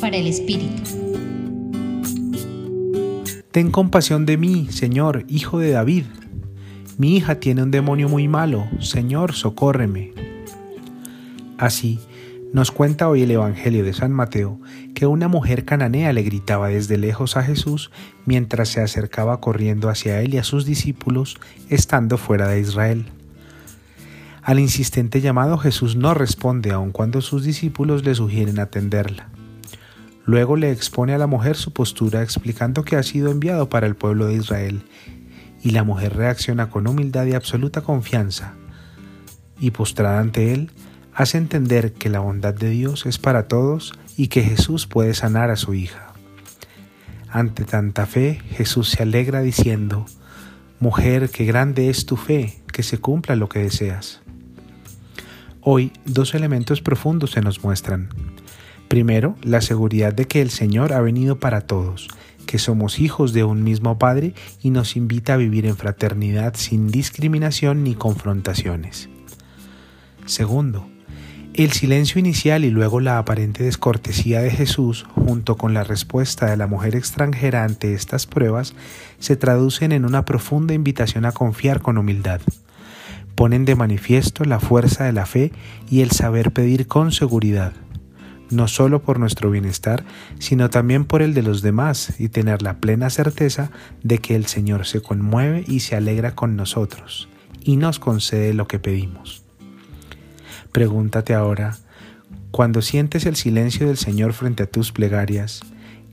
Para el Espíritu. Ten compasión de mí, Señor, hijo de David. Mi hija tiene un demonio muy malo. Señor, socórreme. Así, nos cuenta hoy el Evangelio de San Mateo que una mujer cananea le gritaba desde lejos a Jesús mientras se acercaba corriendo hacia él y a sus discípulos estando fuera de Israel. Al insistente llamado Jesús no responde aun cuando sus discípulos le sugieren atenderla. Luego le expone a la mujer su postura explicando que ha sido enviado para el pueblo de Israel, y la mujer reacciona con humildad y absoluta confianza, y postrada ante él, hace entender que la bondad de Dios es para todos y que Jesús puede sanar a su hija. Ante tanta fe, Jesús se alegra diciendo, Mujer, qué grande es tu fe, que se cumpla lo que deseas. Hoy dos elementos profundos se nos muestran. Primero, la seguridad de que el Señor ha venido para todos, que somos hijos de un mismo Padre y nos invita a vivir en fraternidad sin discriminación ni confrontaciones. Segundo, el silencio inicial y luego la aparente descortesía de Jesús, junto con la respuesta de la mujer extranjera ante estas pruebas, se traducen en una profunda invitación a confiar con humildad ponen de manifiesto la fuerza de la fe y el saber pedir con seguridad, no solo por nuestro bienestar, sino también por el de los demás y tener la plena certeza de que el Señor se conmueve y se alegra con nosotros y nos concede lo que pedimos. Pregúntate ahora, cuando sientes el silencio del Señor frente a tus plegarias,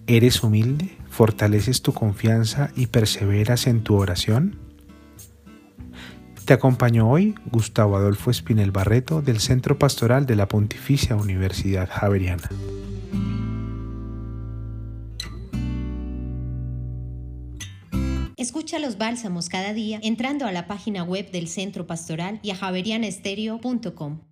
¿eres humilde? ¿Fortaleces tu confianza y perseveras en tu oración? Te acompañó hoy Gustavo Adolfo Espinel Barreto del Centro Pastoral de la Pontificia Universidad Javeriana. Escucha los bálsamos cada día entrando a la página web del Centro Pastoral y a javerianestereo.com.